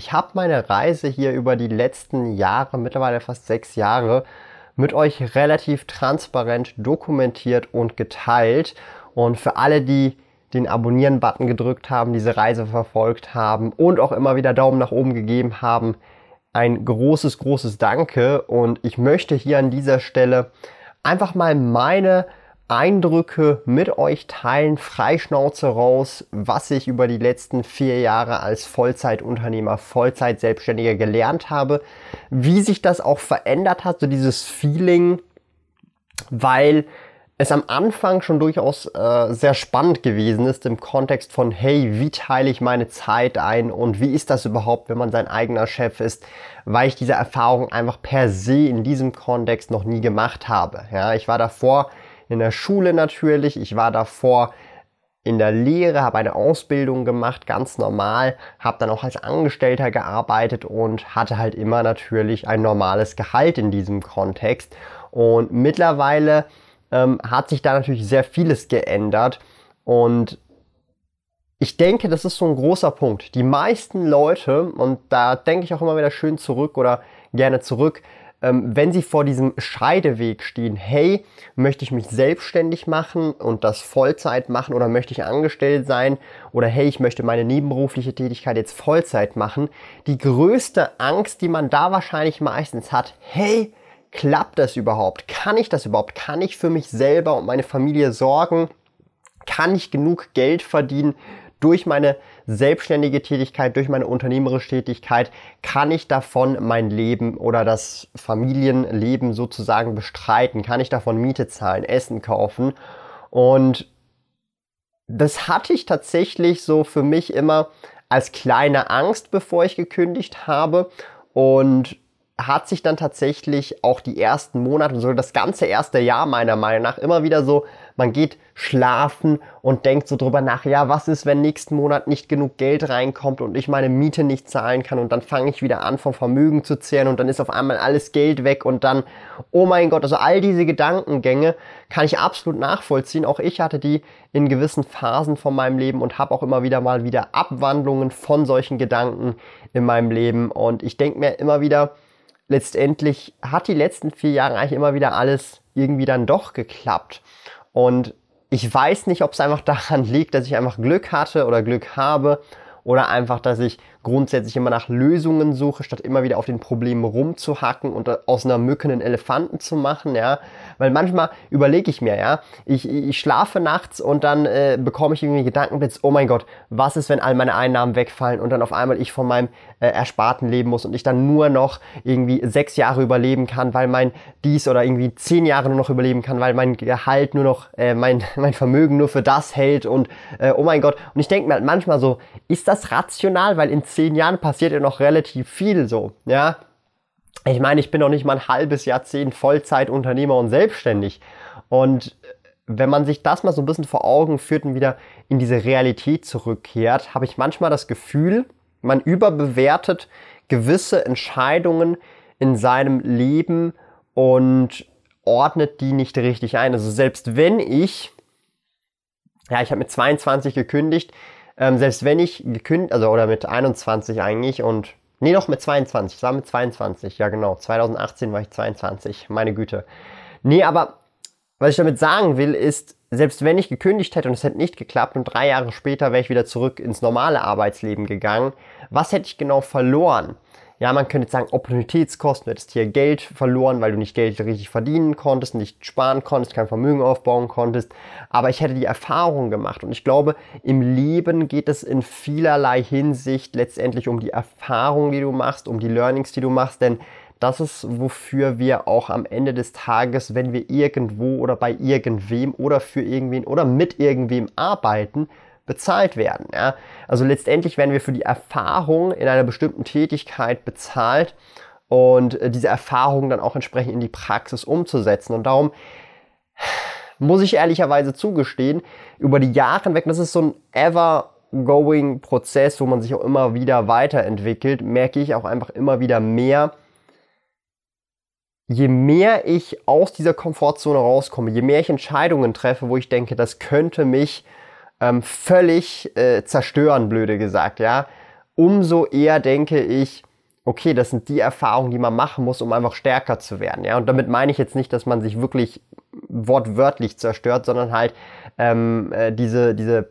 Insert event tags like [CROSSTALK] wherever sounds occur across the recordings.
Ich habe meine Reise hier über die letzten Jahre, mittlerweile fast sechs Jahre, mit euch relativ transparent dokumentiert und geteilt. Und für alle, die den Abonnieren-Button gedrückt haben, diese Reise verfolgt haben und auch immer wieder Daumen nach oben gegeben haben, ein großes, großes Danke. Und ich möchte hier an dieser Stelle einfach mal meine Eindrücke mit euch teilen, Freischnauze raus, was ich über die letzten vier Jahre als Vollzeitunternehmer, Vollzeitselbstständiger gelernt habe, wie sich das auch verändert hat, so dieses Feeling, weil es am Anfang schon durchaus äh, sehr spannend gewesen ist im Kontext von, hey, wie teile ich meine Zeit ein und wie ist das überhaupt, wenn man sein eigener Chef ist, weil ich diese Erfahrung einfach per se in diesem Kontext noch nie gemacht habe. Ja, ich war davor in der Schule natürlich. Ich war davor in der Lehre, habe eine Ausbildung gemacht, ganz normal, habe dann auch als Angestellter gearbeitet und hatte halt immer natürlich ein normales Gehalt in diesem Kontext. Und mittlerweile ähm, hat sich da natürlich sehr vieles geändert und ich denke, das ist so ein großer Punkt. Die meisten Leute, und da denke ich auch immer wieder schön zurück oder gerne zurück, ähm, wenn Sie vor diesem Scheideweg stehen, hey, möchte ich mich selbstständig machen und das Vollzeit machen oder möchte ich angestellt sein oder hey, ich möchte meine nebenberufliche Tätigkeit jetzt Vollzeit machen, die größte Angst, die man da wahrscheinlich meistens hat, hey, klappt das überhaupt? Kann ich das überhaupt? Kann ich für mich selber und meine Familie sorgen? Kann ich genug Geld verdienen durch meine selbstständige Tätigkeit, durch meine unternehmerische Tätigkeit kann ich davon mein Leben oder das Familienleben sozusagen bestreiten, kann ich davon Miete zahlen, Essen kaufen. Und das hatte ich tatsächlich so für mich immer als kleine Angst, bevor ich gekündigt habe. Und hat sich dann tatsächlich auch die ersten Monate, so das ganze erste Jahr meiner Meinung nach immer wieder so man geht schlafen und denkt so drüber nach, ja, was ist, wenn nächsten Monat nicht genug Geld reinkommt und ich meine Miete nicht zahlen kann und dann fange ich wieder an, vom Vermögen zu zehren und dann ist auf einmal alles Geld weg und dann, oh mein Gott, also all diese Gedankengänge kann ich absolut nachvollziehen. Auch ich hatte die in gewissen Phasen von meinem Leben und habe auch immer wieder mal wieder Abwandlungen von solchen Gedanken in meinem Leben und ich denke mir immer wieder, letztendlich hat die letzten vier Jahre eigentlich immer wieder alles irgendwie dann doch geklappt. Und ich weiß nicht, ob es einfach daran [LAUGHS] liegt, dass ich einfach Glück hatte oder Glück habe oder einfach, dass ich grundsätzlich immer nach Lösungen suche, statt immer wieder auf den Problemen rumzuhacken und aus einer Mücke einen Elefanten zu machen, ja. Weil manchmal überlege ich mir, ja, ich, ich schlafe nachts und dann äh, bekomme ich irgendwie Gedankenblitz, oh mein Gott, was ist, wenn all meine Einnahmen wegfallen und dann auf einmal ich von meinem äh, Ersparten leben muss und ich dann nur noch irgendwie sechs Jahre überleben kann, weil mein dies oder irgendwie zehn Jahre nur noch überleben kann, weil mein Gehalt nur noch, äh, mein, [LAUGHS] mein Vermögen nur für das hält und äh, oh mein Gott. Und ich denke mir halt manchmal so, ist das rational? Weil in zehn Jahren passiert ja noch relativ viel so, ja. Ich meine, ich bin noch nicht mal ein halbes Jahrzehnt Vollzeitunternehmer und selbstständig. Und wenn man sich das mal so ein bisschen vor Augen führt und wieder in diese Realität zurückkehrt, habe ich manchmal das Gefühl, man überbewertet gewisse Entscheidungen in seinem Leben und ordnet die nicht richtig ein. Also selbst wenn ich, ja, ich habe mit 22 gekündigt, ähm, selbst wenn ich gekündigt, also oder mit 21 eigentlich und nee, doch mit 22, ich war mit 22, ja genau, 2018 war ich 22, meine Güte. Nee, aber was ich damit sagen will, ist, selbst wenn ich gekündigt hätte und es hätte nicht geklappt und drei Jahre später wäre ich wieder zurück ins normale Arbeitsleben gegangen, was hätte ich genau verloren? Ja, man könnte jetzt sagen, Opportunitätskosten, du hättest hier Geld verloren, weil du nicht Geld richtig verdienen konntest, nicht sparen konntest, kein Vermögen aufbauen konntest. Aber ich hätte die Erfahrung gemacht. Und ich glaube, im Leben geht es in vielerlei Hinsicht letztendlich um die Erfahrung, die du machst, um die Learnings, die du machst. Denn das ist, wofür wir auch am Ende des Tages, wenn wir irgendwo oder bei irgendwem oder für irgendwen oder mit irgendwem arbeiten, bezahlt werden. Ja? Also letztendlich werden wir für die Erfahrung in einer bestimmten Tätigkeit bezahlt und äh, diese Erfahrung dann auch entsprechend in die Praxis umzusetzen. Und darum muss ich ehrlicherweise zugestehen, über die Jahre hinweg, das ist so ein ever-going Prozess, wo man sich auch immer wieder weiterentwickelt, merke ich auch einfach immer wieder mehr, je mehr ich aus dieser Komfortzone rauskomme, je mehr ich Entscheidungen treffe, wo ich denke, das könnte mich ähm, völlig äh, zerstören, blöde gesagt, ja, umso eher denke ich, okay, das sind die Erfahrungen, die man machen muss, um einfach stärker zu werden, ja. Und damit meine ich jetzt nicht, dass man sich wirklich wortwörtlich zerstört, sondern halt ähm, äh, diese, diese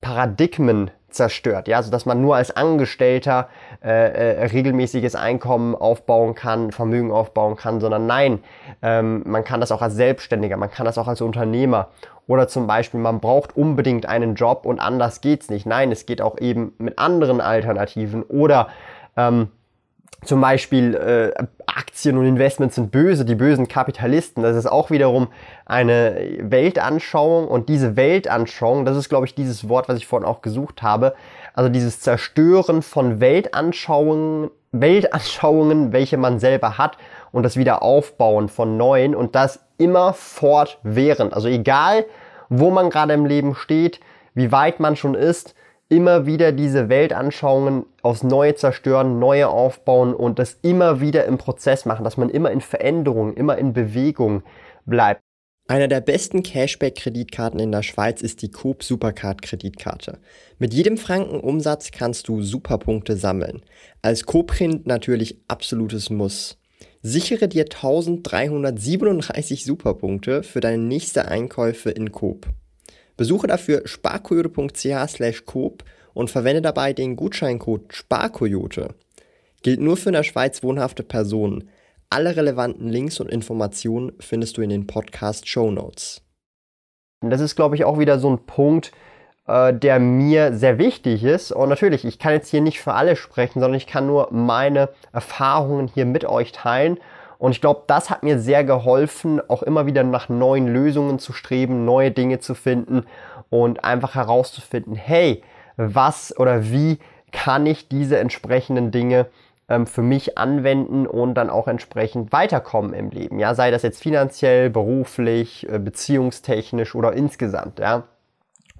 Paradigmen zerstört. Ja, also dass man nur als Angestellter äh, äh, regelmäßiges Einkommen aufbauen kann, Vermögen aufbauen kann, sondern nein, ähm, man kann das auch als Selbstständiger, man kann das auch als Unternehmer. Oder zum Beispiel, man braucht unbedingt einen Job und anders geht's nicht. Nein, es geht auch eben mit anderen Alternativen. Oder ähm, zum Beispiel äh, Aktien und Investments sind böse, die bösen Kapitalisten. Das ist auch wiederum eine Weltanschauung und diese Weltanschauung, das ist glaube ich dieses Wort, was ich vorhin auch gesucht habe, also dieses Zerstören von Weltanschauungen, Weltanschauungen, welche man selber hat und das Wiederaufbauen von neuen und das immer fortwährend. Also egal, wo man gerade im Leben steht, wie weit man schon ist, immer wieder diese Weltanschauungen aufs Neue zerstören, neue aufbauen und das immer wieder im Prozess machen, dass man immer in Veränderung, immer in Bewegung bleibt. Einer der besten Cashback-Kreditkarten in der Schweiz ist die Coop Supercard-Kreditkarte. Mit jedem Franken Umsatz kannst du Superpunkte sammeln. Als Co-Print natürlich absolutes Muss. Sichere dir 1337 Superpunkte für deine nächste Einkäufe in Coop. Besuche dafür sparkoyote.ch coop und verwende dabei den Gutscheincode SPARKOYOTE. Gilt nur für in der Schweiz wohnhafte Personen. Alle relevanten Links und Informationen findest du in den Podcast Show Notes. Das ist, glaube ich, auch wieder so ein Punkt, äh, der mir sehr wichtig ist. Und natürlich, ich kann jetzt hier nicht für alle sprechen, sondern ich kann nur meine Erfahrungen hier mit euch teilen. Und ich glaube, das hat mir sehr geholfen, auch immer wieder nach neuen Lösungen zu streben, neue Dinge zu finden und einfach herauszufinden, hey, was oder wie kann ich diese entsprechenden Dinge ähm, für mich anwenden und dann auch entsprechend weiterkommen im Leben. Ja, sei das jetzt finanziell, beruflich, äh, beziehungstechnisch oder insgesamt, ja.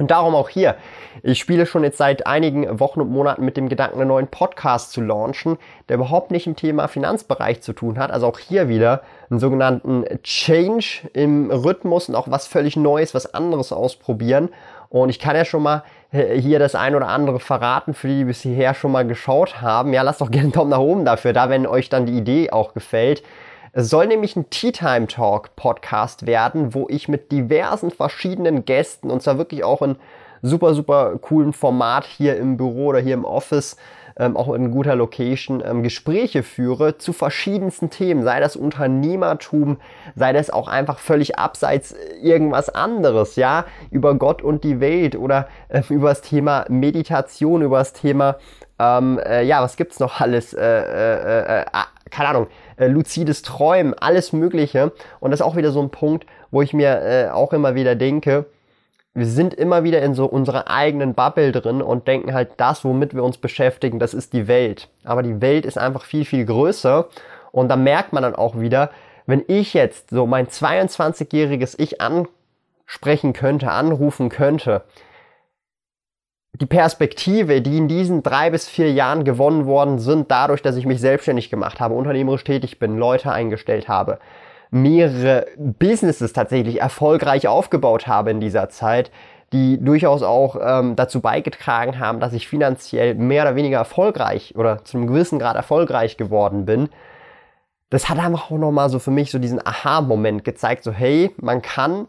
Und darum auch hier. Ich spiele schon jetzt seit einigen Wochen und Monaten mit dem Gedanken, einen neuen Podcast zu launchen, der überhaupt nicht im Thema Finanzbereich zu tun hat. Also auch hier wieder einen sogenannten Change im Rhythmus und auch was völlig Neues, was anderes ausprobieren. Und ich kann ja schon mal äh, hier das ein oder andere verraten, für die, die bis hierher schon mal geschaut haben. Ja, lasst doch gerne einen Daumen nach oben dafür, da wenn euch dann die Idee auch gefällt. Es soll nämlich ein Tea Time Talk Podcast werden, wo ich mit diversen verschiedenen Gästen und zwar wirklich auch in super, super coolen Format hier im Büro oder hier im Office, ähm, auch in guter Location, ähm, Gespräche führe zu verschiedensten Themen, sei das Unternehmertum, sei das auch einfach völlig abseits irgendwas anderes, ja, über Gott und die Welt oder [LAUGHS] äh, über das Thema Meditation, über das Thema, ähm, äh, ja, was gibt's noch alles, äh, äh, äh ah, keine Ahnung, äh, luzides Träumen, alles Mögliche. Und das ist auch wieder so ein Punkt, wo ich mir äh, auch immer wieder denke, wir sind immer wieder in so unserer eigenen Bubble drin und denken halt, das, womit wir uns beschäftigen, das ist die Welt. Aber die Welt ist einfach viel, viel größer. Und da merkt man dann auch wieder, wenn ich jetzt so mein 22-jähriges Ich ansprechen könnte, anrufen könnte, die Perspektive, die in diesen drei bis vier Jahren gewonnen worden sind, dadurch, dass ich mich selbstständig gemacht habe, unternehmerisch tätig bin, Leute eingestellt habe, mehrere Businesses tatsächlich erfolgreich aufgebaut habe in dieser Zeit, die durchaus auch ähm, dazu beigetragen haben, dass ich finanziell mehr oder weniger erfolgreich oder zu einem gewissen Grad erfolgreich geworden bin. Das hat einfach auch nochmal so für mich so diesen Aha-Moment gezeigt, so hey, man kann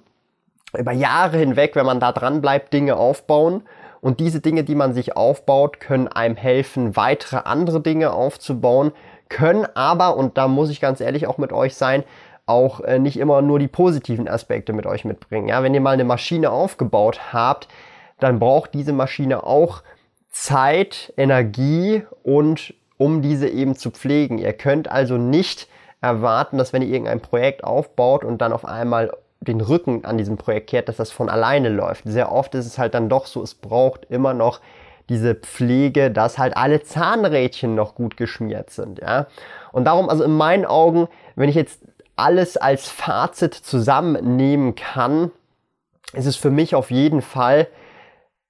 über Jahre hinweg, wenn man da dran bleibt, Dinge aufbauen und diese Dinge, die man sich aufbaut, können einem helfen, weitere andere Dinge aufzubauen, können aber, und da muss ich ganz ehrlich auch mit euch sein, auch äh, nicht immer nur die positiven Aspekte mit euch mitbringen. Ja, wenn ihr mal eine Maschine aufgebaut habt, dann braucht diese Maschine auch Zeit, Energie und um diese eben zu pflegen. Ihr könnt also nicht erwarten, dass wenn ihr irgendein Projekt aufbaut und dann auf einmal den Rücken an diesem Projekt kehrt, dass das von alleine läuft. Sehr oft ist es halt dann doch so, es braucht immer noch diese Pflege, dass halt alle Zahnrädchen noch gut geschmiert sind, ja. Und darum, also in meinen Augen, wenn ich jetzt alles als Fazit zusammennehmen kann, ist es für mich auf jeden Fall,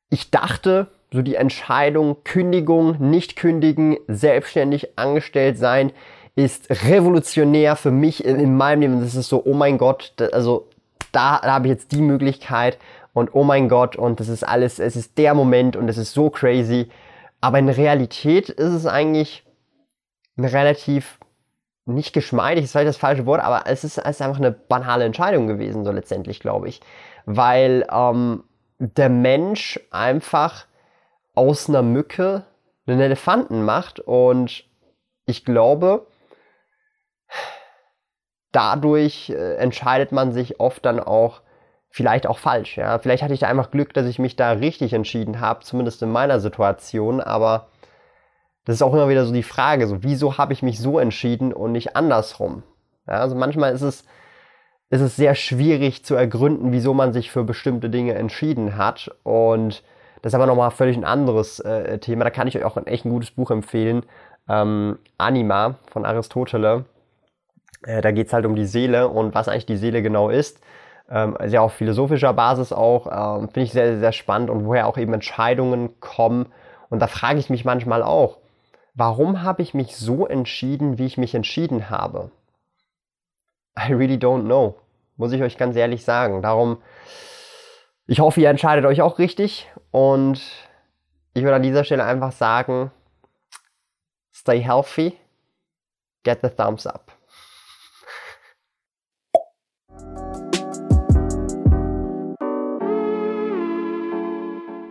ich dachte, so die Entscheidung Kündigung, nicht kündigen, selbstständig angestellt sein, ist revolutionär für mich in, in meinem Leben. Das ist so, oh mein Gott, also da, da habe ich jetzt die Möglichkeit und oh mein Gott und das ist alles, es ist der Moment und es ist so crazy. Aber in Realität ist es eigentlich eine relativ nicht geschmeidig, ist vielleicht das falsche Wort, aber es ist, es ist einfach eine banale Entscheidung gewesen, so letztendlich, glaube ich. Weil ähm, der Mensch einfach aus einer Mücke einen Elefanten macht und ich glaube, dadurch äh, entscheidet man sich oft dann auch vielleicht auch falsch. Ja? Vielleicht hatte ich da einfach Glück, dass ich mich da richtig entschieden habe, zumindest in meiner Situation, aber das ist auch immer wieder so die Frage, so wieso habe ich mich so entschieden und nicht andersrum? Ja, also manchmal ist es, ist es sehr schwierig zu ergründen, wieso man sich für bestimmte Dinge entschieden hat und das ist aber nochmal völlig ein anderes äh, Thema. Da kann ich euch auch ein echt ein gutes Buch empfehlen. Ähm, Anima von Aristoteles. Äh, da geht es halt um die Seele und was eigentlich die Seele genau ist. Ähm, sehr auf philosophischer Basis auch. Ähm, Finde ich sehr, sehr spannend und woher auch eben Entscheidungen kommen. Und da frage ich mich manchmal auch, warum habe ich mich so entschieden, wie ich mich entschieden habe? I really don't know. Muss ich euch ganz ehrlich sagen. Darum ich hoffe, ihr entscheidet euch auch richtig und ich würde an dieser Stelle einfach sagen, stay healthy, get the thumbs up.